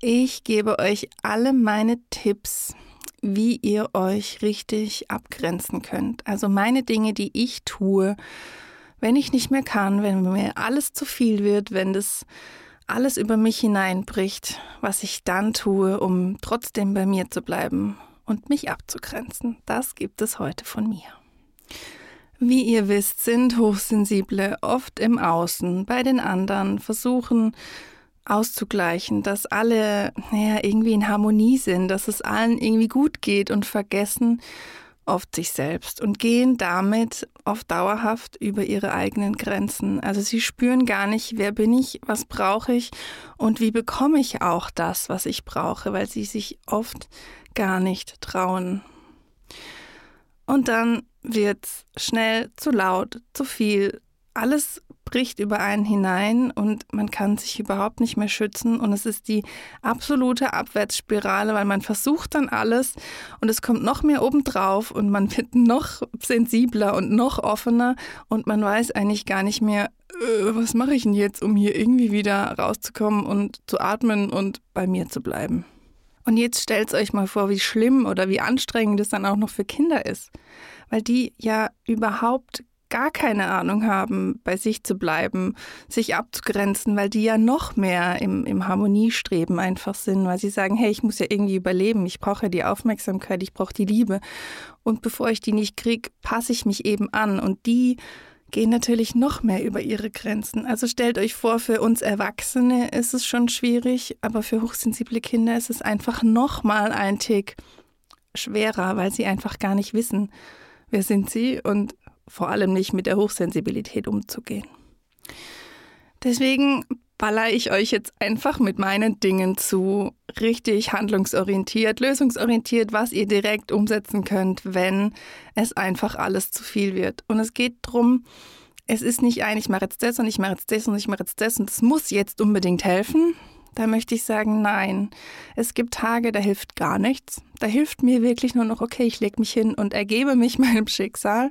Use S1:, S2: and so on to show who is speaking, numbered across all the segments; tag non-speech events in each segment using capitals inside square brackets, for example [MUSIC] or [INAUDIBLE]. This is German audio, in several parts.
S1: ich gebe euch alle meine Tipps, wie ihr euch richtig abgrenzen könnt. Also meine Dinge, die ich tue, wenn ich nicht mehr kann, wenn mir alles zu viel wird, wenn das alles über mich hineinbricht, was ich dann tue, um trotzdem bei mir zu bleiben und mich abzugrenzen. Das gibt es heute von mir. Wie ihr wisst, sind Hochsensible oft im Außen, bei den anderen, versuchen auszugleichen, dass alle ja, irgendwie in Harmonie sind, dass es allen irgendwie gut geht und vergessen oft sich selbst und gehen damit oft dauerhaft über ihre eigenen Grenzen. Also sie spüren gar nicht, wer bin ich, was brauche ich und wie bekomme ich auch das, was ich brauche, weil sie sich oft gar nicht trauen. Und dann wird es schnell zu laut, zu viel, alles bricht über einen hinein und man kann sich überhaupt nicht mehr schützen. Und es ist die absolute Abwärtsspirale, weil man versucht dann alles und es kommt noch mehr obendrauf und man [LAUGHS] wird noch sensibler und noch offener und man weiß eigentlich gar nicht mehr, äh, was mache ich denn jetzt, um hier irgendwie wieder rauszukommen und zu atmen und bei mir zu bleiben. Und jetzt stellt euch mal vor, wie schlimm oder wie anstrengend es dann auch noch für Kinder ist, weil die ja überhaupt gar keine Ahnung haben, bei sich zu bleiben, sich abzugrenzen, weil die ja noch mehr im, im Harmoniestreben einfach sind, weil sie sagen, hey, ich muss ja irgendwie überleben, ich brauche die Aufmerksamkeit, ich brauche die Liebe. Und bevor ich die nicht kriege, passe ich mich eben an. Und die gehen natürlich noch mehr über ihre Grenzen. Also stellt euch vor, für uns Erwachsene ist es schon schwierig, aber für hochsensible Kinder ist es einfach noch mal ein Tick schwerer, weil sie einfach gar nicht wissen, wer sind sie und vor allem nicht mit der Hochsensibilität umzugehen. Deswegen baller ich euch jetzt einfach mit meinen Dingen zu, richtig handlungsorientiert, lösungsorientiert, was ihr direkt umsetzen könnt, wenn es einfach alles zu viel wird. Und es geht darum, es ist nicht ein, ich mache jetzt das und ich mache jetzt das und ich mache jetzt das und das muss jetzt unbedingt helfen. Da möchte ich sagen, nein. Es gibt Tage, da hilft gar nichts. Da hilft mir wirklich nur noch, okay, ich lege mich hin und ergebe mich [LAUGHS] meinem Schicksal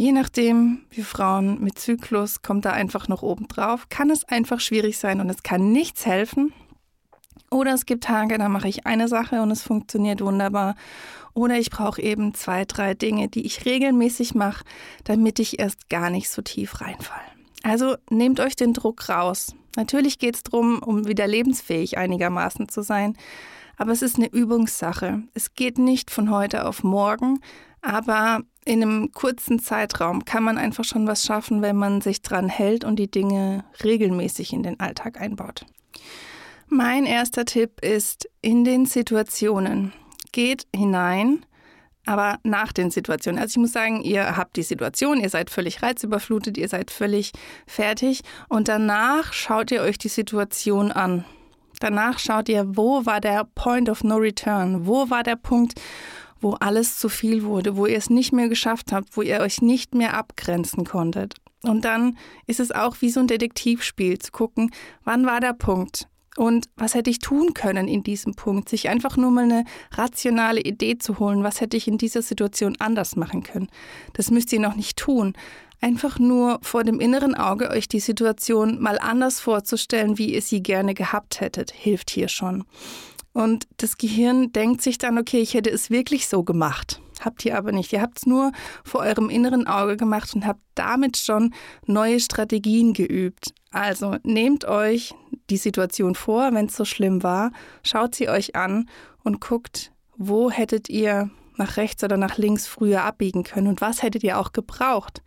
S1: Je nachdem, wie Frauen mit Zyklus kommt da einfach noch oben drauf, kann es einfach schwierig sein und es kann nichts helfen. Oder es gibt Tage, da mache ich eine Sache und es funktioniert wunderbar. Oder ich brauche eben zwei, drei Dinge, die ich regelmäßig mache, damit ich erst gar nicht so tief reinfalle. Also nehmt euch den Druck raus. Natürlich geht es darum, um wieder lebensfähig einigermaßen zu sein. Aber es ist eine Übungssache. Es geht nicht von heute auf morgen, aber in einem kurzen Zeitraum kann man einfach schon was schaffen, wenn man sich dran hält und die Dinge regelmäßig in den Alltag einbaut. Mein erster Tipp ist in den Situationen. Geht hinein, aber nach den Situationen. Also ich muss sagen, ihr habt die Situation, ihr seid völlig reizüberflutet, ihr seid völlig fertig und danach schaut ihr euch die Situation an. Danach schaut ihr, wo war der Point of No Return? Wo war der Punkt, wo alles zu viel wurde, wo ihr es nicht mehr geschafft habt, wo ihr euch nicht mehr abgrenzen konntet. Und dann ist es auch wie so ein Detektivspiel zu gucken, wann war der Punkt und was hätte ich tun können in diesem Punkt, sich einfach nur mal eine rationale Idee zu holen, was hätte ich in dieser Situation anders machen können. Das müsst ihr noch nicht tun. Einfach nur vor dem inneren Auge euch die Situation mal anders vorzustellen, wie ihr sie gerne gehabt hättet, hilft hier schon. Und das Gehirn denkt sich dann, okay, ich hätte es wirklich so gemacht. Habt ihr aber nicht. Ihr habt es nur vor eurem inneren Auge gemacht und habt damit schon neue Strategien geübt. Also nehmt euch die Situation vor, wenn es so schlimm war, schaut sie euch an und guckt, wo hättet ihr nach rechts oder nach links früher abbiegen können und was hättet ihr auch gebraucht?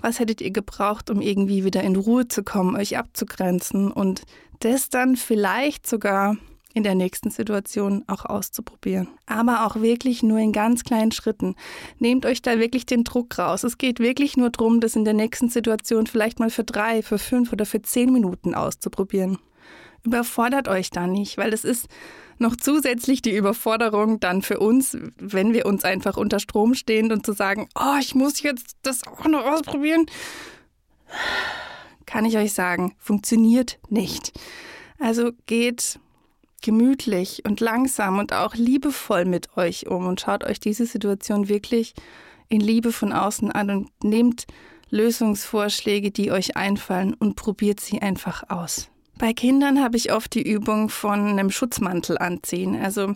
S1: Was hättet ihr gebraucht, um irgendwie wieder in Ruhe zu kommen, euch abzugrenzen und das dann vielleicht sogar in der nächsten Situation auch auszuprobieren. Aber auch wirklich nur in ganz kleinen Schritten. Nehmt euch da wirklich den Druck raus. Es geht wirklich nur darum, das in der nächsten Situation vielleicht mal für drei, für fünf oder für zehn Minuten auszuprobieren. Überfordert euch da nicht, weil das ist noch zusätzlich die Überforderung dann für uns, wenn wir uns einfach unter Strom stehen und zu sagen, oh, ich muss jetzt das auch noch ausprobieren, kann ich euch sagen, funktioniert nicht. Also geht gemütlich und langsam und auch liebevoll mit euch um und schaut euch diese Situation wirklich in Liebe von außen an und nehmt Lösungsvorschläge, die euch einfallen und probiert sie einfach aus. Bei Kindern habe ich oft die Übung von einem Schutzmantel anziehen. Also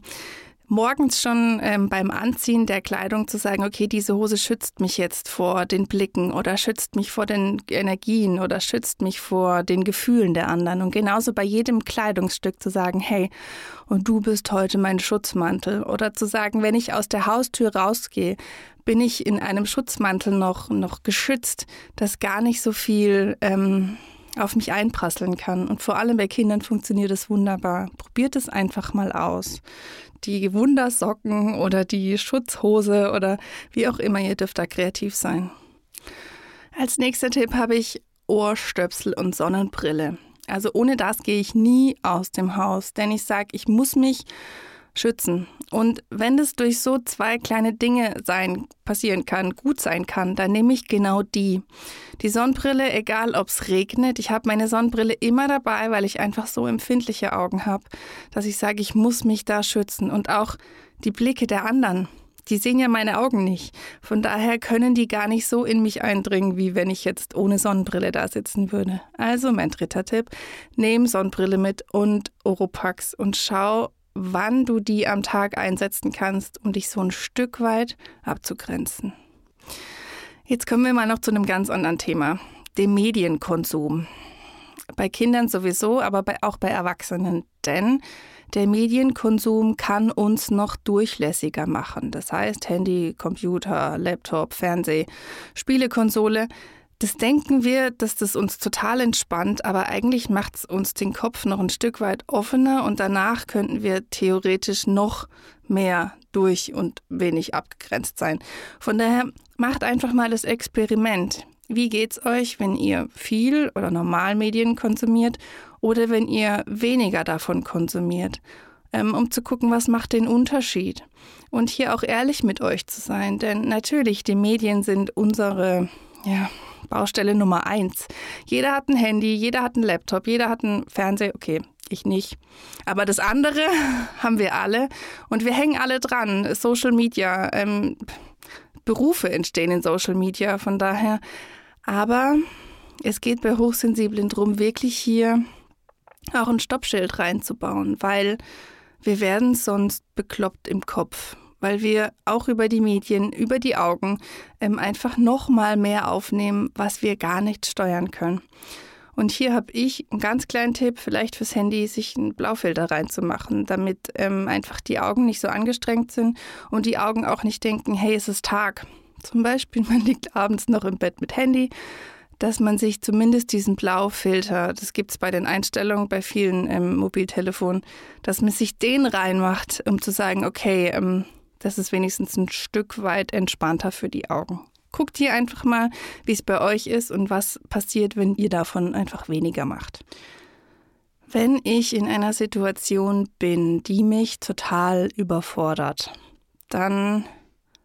S1: morgens schon ähm, beim Anziehen der Kleidung zu sagen, okay, diese Hose schützt mich jetzt vor den Blicken oder schützt mich vor den Energien oder schützt mich vor den Gefühlen der anderen. Und genauso bei jedem Kleidungsstück zu sagen, hey, und du bist heute mein Schutzmantel. Oder zu sagen, wenn ich aus der Haustür rausgehe, bin ich in einem Schutzmantel noch, noch geschützt, dass gar nicht so viel ähm, auf mich einprasseln kann. Und vor allem bei Kindern funktioniert es wunderbar. Probiert es einfach mal aus die Wundersocken oder die Schutzhose oder wie auch immer, ihr dürft da kreativ sein. Als nächster Tipp habe ich Ohrstöpsel und Sonnenbrille. Also ohne das gehe ich nie aus dem Haus, denn ich sage, ich muss mich schützen. Und wenn es durch so zwei kleine Dinge sein, passieren kann, gut sein kann, dann nehme ich genau die. Die Sonnenbrille, egal ob es regnet, ich habe meine Sonnenbrille immer dabei, weil ich einfach so empfindliche Augen habe, dass ich sage, ich muss mich da schützen. Und auch die Blicke der anderen, die sehen ja meine Augen nicht. Von daher können die gar nicht so in mich eindringen, wie wenn ich jetzt ohne Sonnenbrille da sitzen würde. Also mein dritter Tipp, nehm Sonnenbrille mit und Oropax und schau, wann du die am Tag einsetzen kannst, um dich so ein Stück weit abzugrenzen. Jetzt kommen wir mal noch zu einem ganz anderen Thema, dem Medienkonsum. Bei Kindern sowieso, aber bei, auch bei Erwachsenen. Denn der Medienkonsum kann uns noch durchlässiger machen. Das heißt, Handy, Computer, Laptop, Fernseh, Spielekonsole das denken wir, dass das uns total entspannt, aber eigentlich macht es uns den Kopf noch ein Stück weit offener und danach könnten wir theoretisch noch mehr durch und wenig abgegrenzt sein. Von daher macht einfach mal das Experiment. Wie geht's euch, wenn ihr viel oder normal Medien konsumiert oder wenn ihr weniger davon konsumiert? Ähm, um zu gucken, was macht den Unterschied. Und hier auch ehrlich mit euch zu sein, denn natürlich, die Medien sind unsere, ja, Baustelle Nummer eins. Jeder hat ein Handy, jeder hat einen Laptop, jeder hat einen Fernseher. Okay, ich nicht. Aber das andere [LAUGHS] haben wir alle und wir hängen alle dran. Social Media, ähm, Berufe entstehen in Social Media, von daher. Aber es geht bei Hochsensiblen darum, wirklich hier auch ein Stoppschild reinzubauen, weil wir werden sonst bekloppt im Kopf weil wir auch über die Medien, über die Augen ähm, einfach noch mal mehr aufnehmen, was wir gar nicht steuern können. Und hier habe ich einen ganz kleinen Tipp, vielleicht fürs Handy, sich einen Blaufilter reinzumachen, damit ähm, einfach die Augen nicht so angestrengt sind und die Augen auch nicht denken, hey, es ist Tag. Zum Beispiel, [LAUGHS] man liegt abends noch im Bett mit Handy, dass man sich zumindest diesen Blaufilter, das gibt es bei den Einstellungen bei vielen ähm, Mobiltelefonen, dass man sich den reinmacht, um zu sagen, okay, ähm, das ist wenigstens ein Stück weit entspannter für die Augen. Guckt hier einfach mal, wie es bei euch ist und was passiert, wenn ihr davon einfach weniger macht. Wenn ich in einer Situation bin, die mich total überfordert, dann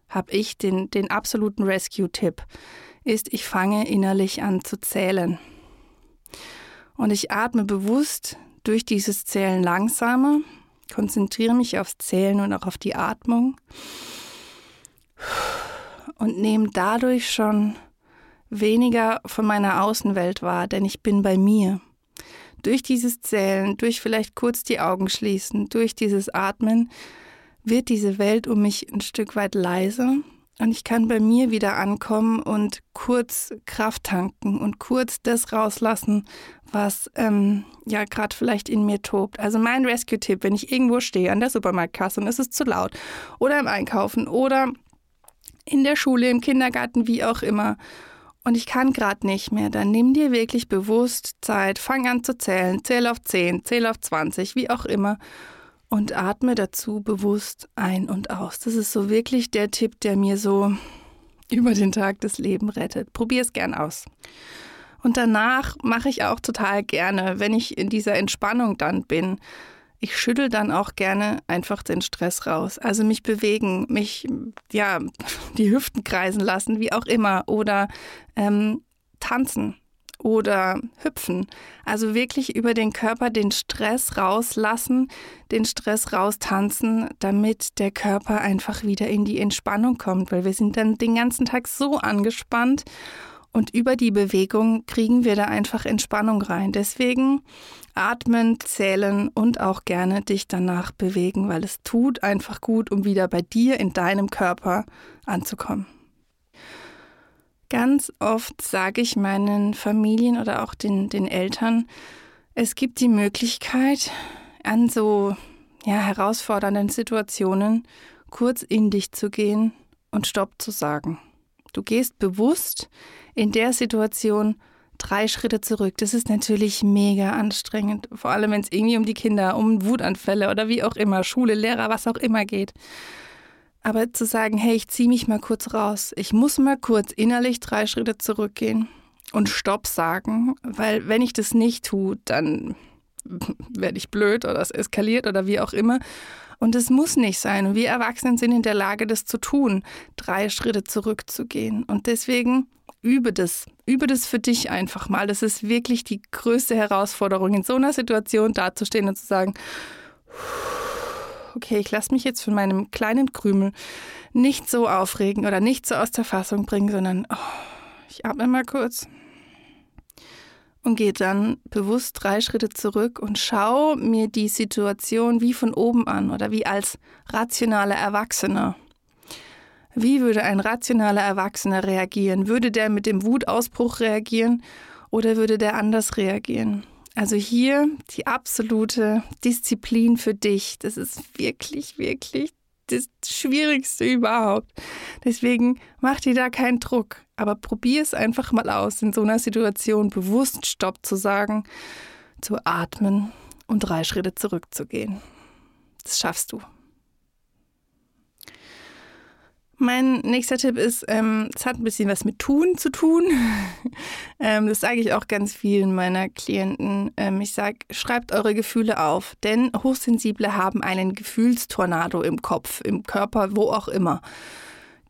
S1: habe ich den, den absoluten Rescue-Tipp, ist, ich fange innerlich an zu zählen. Und ich atme bewusst durch dieses Zählen langsamer konzentriere mich aufs Zählen und auch auf die Atmung und nehme dadurch schon weniger von meiner Außenwelt wahr, denn ich bin bei mir. Durch dieses Zählen, durch vielleicht kurz die Augen schließen, durch dieses Atmen wird diese Welt um mich ein Stück weit leiser und ich kann bei mir wieder ankommen und kurz Kraft tanken und kurz das rauslassen, was ähm, ja gerade vielleicht in mir tobt. Also mein Rescue-Tipp, wenn ich irgendwo stehe an der Supermarktkasse und es ist zu laut oder im Einkaufen oder in der Schule, im Kindergarten, wie auch immer, und ich kann gerade nicht mehr, dann nimm dir wirklich bewusst Zeit, fang an zu zählen, zähl auf 10, zähl auf 20, wie auch immer und atme dazu bewusst ein und aus. Das ist so wirklich der Tipp, der mir so über den Tag das Leben rettet. Probier es gern aus. Und danach mache ich auch total gerne, wenn ich in dieser Entspannung dann bin. Ich schüttel dann auch gerne einfach den Stress raus. Also mich bewegen, mich, ja, [LAUGHS] die Hüften kreisen lassen, wie auch immer. Oder ähm, tanzen oder hüpfen. Also wirklich über den Körper den Stress rauslassen, den Stress raustanzen, damit der Körper einfach wieder in die Entspannung kommt, weil wir sind dann den ganzen Tag so angespannt und über die Bewegung kriegen wir da einfach Entspannung rein. Deswegen atmen, zählen und auch gerne dich danach bewegen, weil es tut einfach gut, um wieder bei dir in deinem Körper anzukommen. Ganz oft sage ich meinen Familien oder auch den, den Eltern, es gibt die Möglichkeit, an so ja, herausfordernden Situationen kurz in dich zu gehen und Stopp zu sagen. Du gehst bewusst in der Situation drei Schritte zurück. Das ist natürlich mega anstrengend, vor allem wenn es irgendwie um die Kinder, um Wutanfälle oder wie auch immer, Schule, Lehrer, was auch immer geht. Aber zu sagen, hey, ich ziehe mich mal kurz raus. Ich muss mal kurz innerlich drei Schritte zurückgehen und Stopp sagen, weil wenn ich das nicht tue, dann [LAUGHS] werde ich blöd oder es eskaliert oder wie auch immer. Und es muss nicht sein. Und wir Erwachsenen sind in der Lage, das zu tun, drei Schritte zurückzugehen. Und deswegen übe das. Übe das für dich einfach mal. Das ist wirklich die größte Herausforderung, in so einer Situation dazustehen und zu sagen, okay, ich lasse mich jetzt von meinem kleinen Krümel nicht so aufregen oder nicht so aus der Fassung bringen, sondern oh, ich atme mal kurz und gehe dann bewusst drei Schritte zurück und schaue mir die Situation wie von oben an oder wie als rationaler Erwachsener. Wie würde ein rationaler Erwachsener reagieren? Würde der mit dem Wutausbruch reagieren oder würde der anders reagieren? Also hier die absolute Disziplin für dich. Das ist wirklich, wirklich das Schwierigste überhaupt. Deswegen mach dir da keinen Druck, aber probier es einfach mal aus, in so einer Situation bewusst Stopp zu sagen, zu atmen und drei Schritte zurückzugehen. Das schaffst du. Mein nächster Tipp ist, ähm, es hat ein bisschen was mit Tun zu tun. [LAUGHS] ähm, das sage ich auch ganz vielen meiner Klienten. Ähm, ich sage, schreibt eure Gefühle auf, denn Hochsensible haben einen Gefühlstornado im Kopf, im Körper, wo auch immer.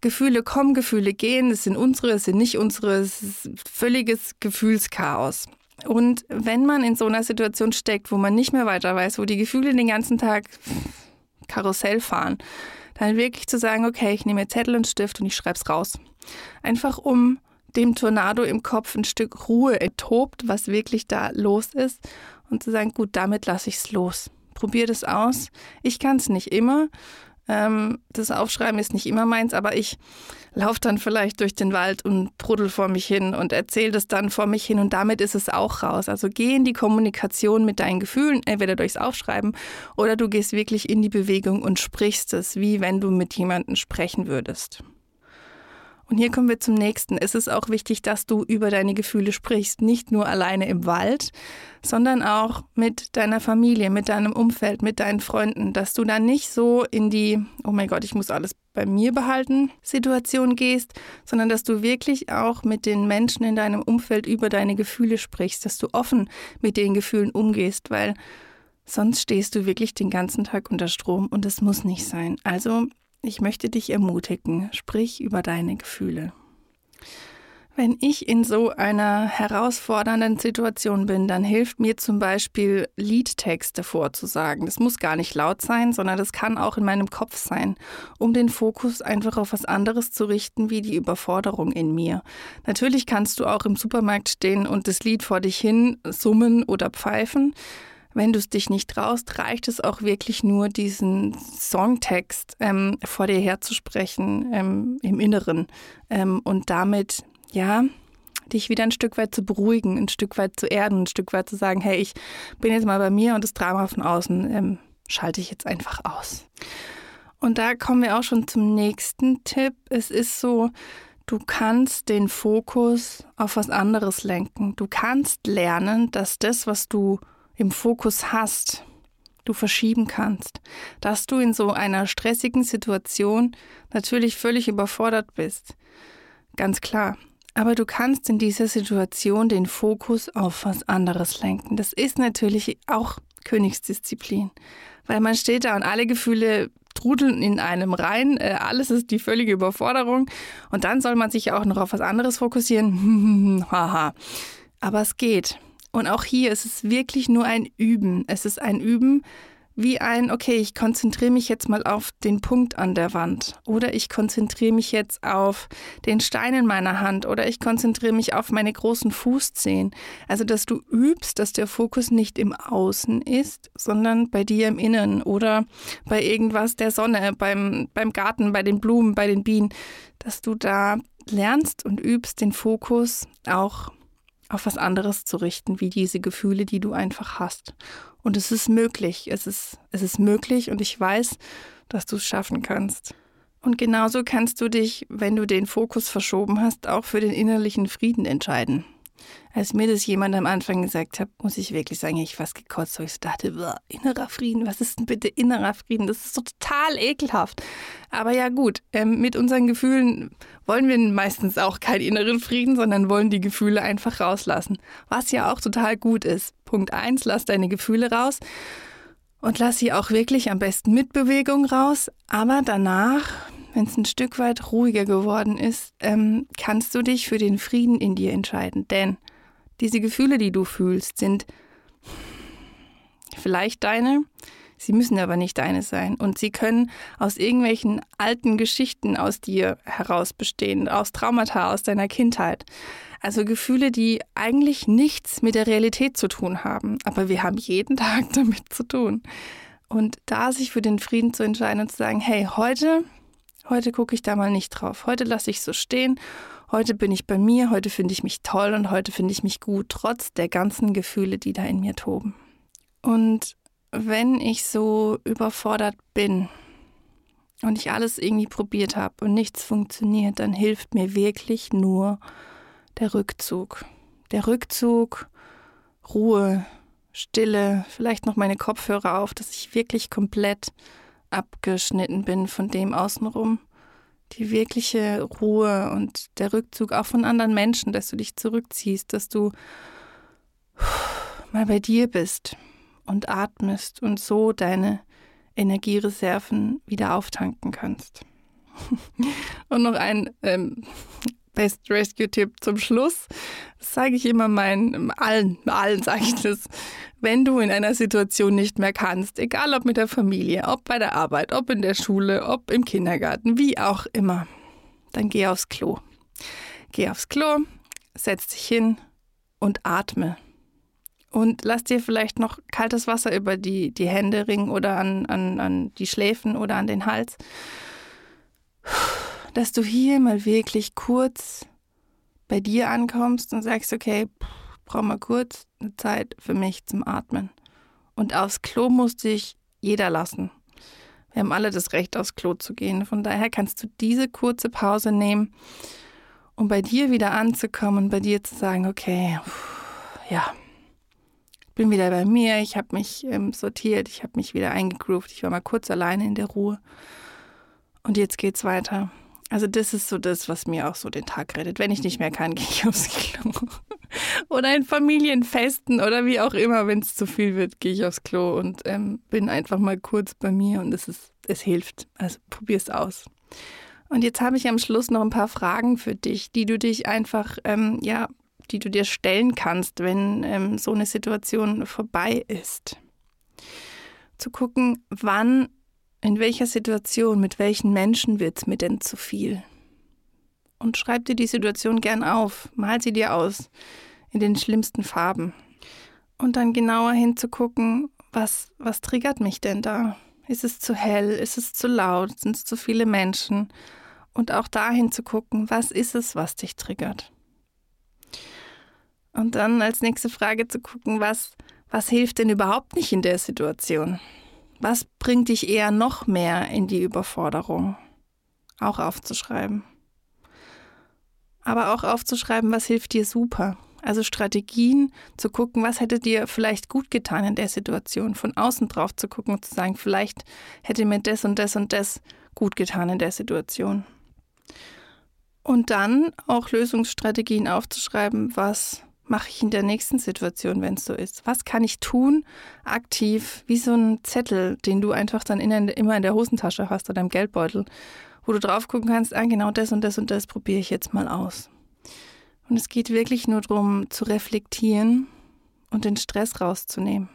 S1: Gefühle kommen, Gefühle gehen, es sind unsere, es sind nicht unsere, es ist völliges Gefühlschaos. Und wenn man in so einer Situation steckt, wo man nicht mehr weiter weiß, wo die Gefühle den ganzen Tag Karussell fahren, dann wirklich zu sagen, okay, ich nehme Zettel und Stift und ich schreibe es raus. Einfach um dem Tornado im Kopf ein Stück Ruhe enttobt, was wirklich da los ist und zu sagen, gut, damit lasse ich es los. Probier das aus. Ich kann es nicht immer, ähm, das Aufschreiben ist nicht immer meins, aber ich laufe dann vielleicht durch den Wald und bruddel vor mich hin und erzähle das dann vor mich hin und damit ist es auch raus. Also geh in die Kommunikation mit deinen Gefühlen, entweder durchs Aufschreiben oder du gehst wirklich in die Bewegung und sprichst es, wie wenn du mit jemandem sprechen würdest. Und hier kommen wir zum nächsten. Es ist auch wichtig, dass du über deine Gefühle sprichst, nicht nur alleine im Wald, sondern auch mit deiner Familie, mit deinem Umfeld, mit deinen Freunden, dass du dann nicht so in die, oh mein Gott, ich muss alles bei mir behalten, Situation gehst, sondern dass du wirklich auch mit den Menschen in deinem Umfeld über deine Gefühle sprichst, dass du offen mit den Gefühlen umgehst, weil sonst stehst du wirklich den ganzen Tag unter Strom und es muss nicht sein. Also ich möchte dich ermutigen, sprich über deine Gefühle. Wenn ich in so einer herausfordernden Situation bin, dann hilft mir zum Beispiel Liedtexte vorzusagen. Das muss gar nicht laut sein, sondern das kann auch in meinem Kopf sein, um den Fokus einfach auf was anderes zu richten, wie die Überforderung in mir. Natürlich kannst du auch im Supermarkt stehen und das Lied vor dich hin summen oder pfeifen. Wenn du es dich nicht traust, reicht es auch wirklich nur, diesen Songtext ähm, vor dir herzusprechen ähm, im Inneren ähm, und damit, ja, dich wieder ein Stück weit zu beruhigen, ein Stück weit zu erden, ein Stück weit zu sagen, hey, ich bin jetzt mal bei mir und das Drama von außen ähm, schalte ich jetzt einfach aus. Und da kommen wir auch schon zum nächsten Tipp. Es ist so, du kannst den Fokus auf was anderes lenken. Du kannst lernen, dass das, was du im Fokus hast, du verschieben kannst, dass du in so einer stressigen Situation natürlich völlig überfordert bist. Ganz klar. Aber du kannst in dieser Situation den Fokus auf was anderes lenken. Das ist natürlich auch Königsdisziplin, weil man steht da und alle Gefühle trudeln in einem rein. Äh, alles ist die völlige Überforderung. Und dann soll man sich auch noch auf was anderes fokussieren. [LAUGHS] Haha. Aber es geht. Und auch hier ist es wirklich nur ein Üben. Es ist ein Üben, wie ein, okay, ich konzentriere mich jetzt mal auf den Punkt an der Wand oder ich konzentriere mich jetzt auf den Stein in meiner Hand oder ich konzentriere mich auf meine großen Fußzehen. Also, dass du übst, dass der Fokus nicht im Außen ist, sondern bei dir im Innen oder bei irgendwas der Sonne, beim, beim Garten, bei den Blumen, bei den Bienen, dass du da lernst und übst, den Fokus auch auf was anderes zu richten, wie diese Gefühle, die du einfach hast. Und es ist möglich. Es ist, es ist möglich und ich weiß, dass du es schaffen kannst. Und genauso kannst du dich, wenn du den Fokus verschoben hast, auch für den innerlichen Frieden entscheiden. Als mir das jemand am Anfang gesagt hat, muss ich wirklich sagen, ich fast gekotzt, weil ich dachte, innerer Frieden, was ist denn bitte innerer Frieden? Das ist so total ekelhaft. Aber ja gut, ähm, mit unseren Gefühlen wollen wir meistens auch keinen inneren Frieden, sondern wollen die Gefühle einfach rauslassen. Was ja auch total gut ist. Punkt eins: lass deine Gefühle raus. Und lass sie auch wirklich am besten mit Bewegung raus. Aber danach, wenn es ein Stück weit ruhiger geworden ist, ähm, kannst du dich für den Frieden in dir entscheiden. Denn diese Gefühle, die du fühlst, sind vielleicht deine, sie müssen aber nicht deine sein. Und sie können aus irgendwelchen alten Geschichten aus dir heraus bestehen, aus Traumata, aus deiner Kindheit. Also Gefühle, die eigentlich nichts mit der Realität zu tun haben. Aber wir haben jeden Tag [LAUGHS] damit zu tun. Und da sich für den Frieden zu entscheiden und zu sagen, hey, heute, heute gucke ich da mal nicht drauf. Heute lasse ich so stehen heute bin ich bei mir, heute finde ich mich toll und heute finde ich mich gut, trotz der ganzen Gefühle, die da in mir toben. Und wenn ich so überfordert bin und ich alles irgendwie probiert habe und nichts funktioniert, dann hilft mir wirklich nur der Rückzug. Der Rückzug, Ruhe, Stille, vielleicht noch meine Kopfhörer auf, dass ich wirklich komplett abgeschnitten bin von dem außenrum die wirkliche Ruhe und der Rückzug auch von anderen Menschen, dass du dich zurückziehst, dass du mal bei dir bist und atmest und so deine Energiereserven wieder auftanken kannst. [LAUGHS] und noch ein ähm, Best Rescue-Tipp zum Schluss. Das sage ich immer meinen, allen, allen sage ich das. Wenn du in einer Situation nicht mehr kannst, egal ob mit der Familie, ob bei der Arbeit, ob in der Schule, ob im Kindergarten, wie auch immer, dann geh aufs Klo. Geh aufs Klo, setz dich hin und atme. Und lass dir vielleicht noch kaltes Wasser über die, die Hände ringen oder an, an, an die Schläfen oder an den Hals dass du hier mal wirklich kurz bei dir ankommst und sagst, okay, brauche mal kurz eine Zeit für mich zum Atmen. Und aufs Klo musste ich jeder lassen. Wir haben alle das Recht, aufs Klo zu gehen. Von daher kannst du diese kurze Pause nehmen, um bei dir wieder anzukommen bei dir zu sagen, okay, ja, ich bin wieder bei mir, ich habe mich ähm, sortiert, ich habe mich wieder eingegroovt, ich war mal kurz alleine in der Ruhe. Und jetzt geht's weiter. Also das ist so das, was mir auch so den Tag rettet. Wenn ich nicht mehr kann, [LAUGHS] gehe ich aufs Klo. oder in Familienfesten oder wie auch immer, wenn es zu viel wird, gehe ich aufs Klo und ähm, bin einfach mal kurz bei mir und es ist, es hilft. Also probier es aus. Und jetzt habe ich am Schluss noch ein paar Fragen für dich, die du dich einfach, ähm, ja, die du dir stellen kannst, wenn ähm, so eine Situation vorbei ist. Zu gucken, wann in welcher Situation, mit welchen Menschen wird es mir denn zu viel? Und schreib dir die Situation gern auf, mal sie dir aus, in den schlimmsten Farben. Und dann genauer hinzugucken, was, was triggert mich denn da? Ist es zu hell? Ist es zu laut? Sind es zu viele Menschen? Und auch dahin zu gucken, was ist es, was dich triggert? Und dann als nächste Frage zu gucken, was, was hilft denn überhaupt nicht in der Situation? Was bringt dich eher noch mehr in die Überforderung? Auch aufzuschreiben. Aber auch aufzuschreiben, was hilft dir super. Also Strategien zu gucken, was hätte dir vielleicht gut getan in der Situation, von außen drauf zu gucken und zu sagen, vielleicht hätte mir das und das und das gut getan in der Situation. Und dann auch Lösungsstrategien aufzuschreiben, was mache ich in der nächsten Situation, wenn es so ist? Was kann ich tun, aktiv, wie so ein Zettel, den du einfach dann in, immer in der Hosentasche hast oder im Geldbeutel, wo du drauf gucken kannst, ah, genau das und das und das probiere ich jetzt mal aus. Und es geht wirklich nur darum, zu reflektieren und den Stress rauszunehmen.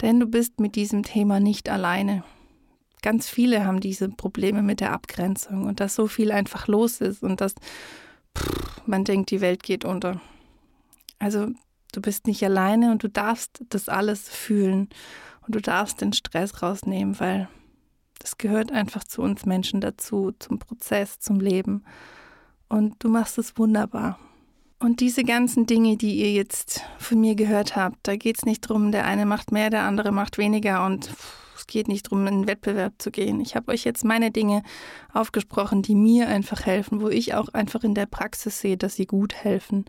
S1: Denn du bist mit diesem Thema nicht alleine. Ganz viele haben diese Probleme mit der Abgrenzung und dass so viel einfach los ist und dass pff, man denkt, die Welt geht unter. Also du bist nicht alleine und du darfst das alles fühlen und du darfst den Stress rausnehmen, weil das gehört einfach zu uns Menschen dazu, zum Prozess, zum Leben. Und du machst es wunderbar. Und diese ganzen Dinge, die ihr jetzt von mir gehört habt, da geht es nicht darum, der eine macht mehr, der andere macht weniger und es geht nicht darum, in den Wettbewerb zu gehen. Ich habe euch jetzt meine Dinge aufgesprochen, die mir einfach helfen, wo ich auch einfach in der Praxis sehe, dass sie gut helfen.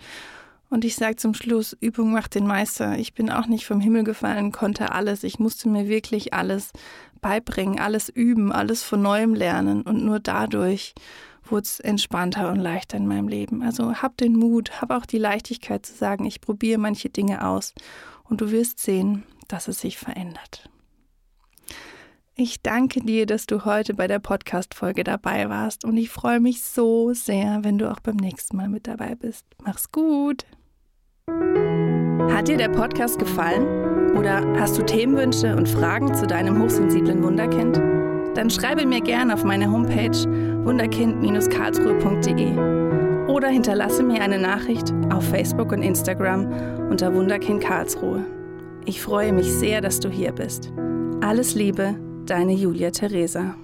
S1: Und ich sage zum Schluss, Übung macht den Meister. Ich bin auch nicht vom Himmel gefallen, konnte alles. Ich musste mir wirklich alles beibringen, alles üben, alles von neuem lernen. Und nur dadurch wurde es entspannter und leichter in meinem Leben. Also hab den Mut, hab auch die Leichtigkeit zu sagen, ich probiere manche Dinge aus. Und du wirst sehen, dass es sich verändert. Ich danke dir, dass du heute bei der Podcast-Folge dabei warst und ich freue mich so sehr, wenn du auch beim nächsten Mal mit dabei bist. Mach's gut! Hat dir der Podcast gefallen? Oder hast du Themenwünsche und Fragen zu deinem hochsensiblen Wunderkind? Dann schreibe mir gerne auf meine Homepage wunderkind-karlsruhe.de oder hinterlasse mir eine Nachricht auf Facebook und Instagram unter Wunderkind Karlsruhe. Ich freue mich sehr, dass du hier bist. Alles Liebe, deine Julia Theresa.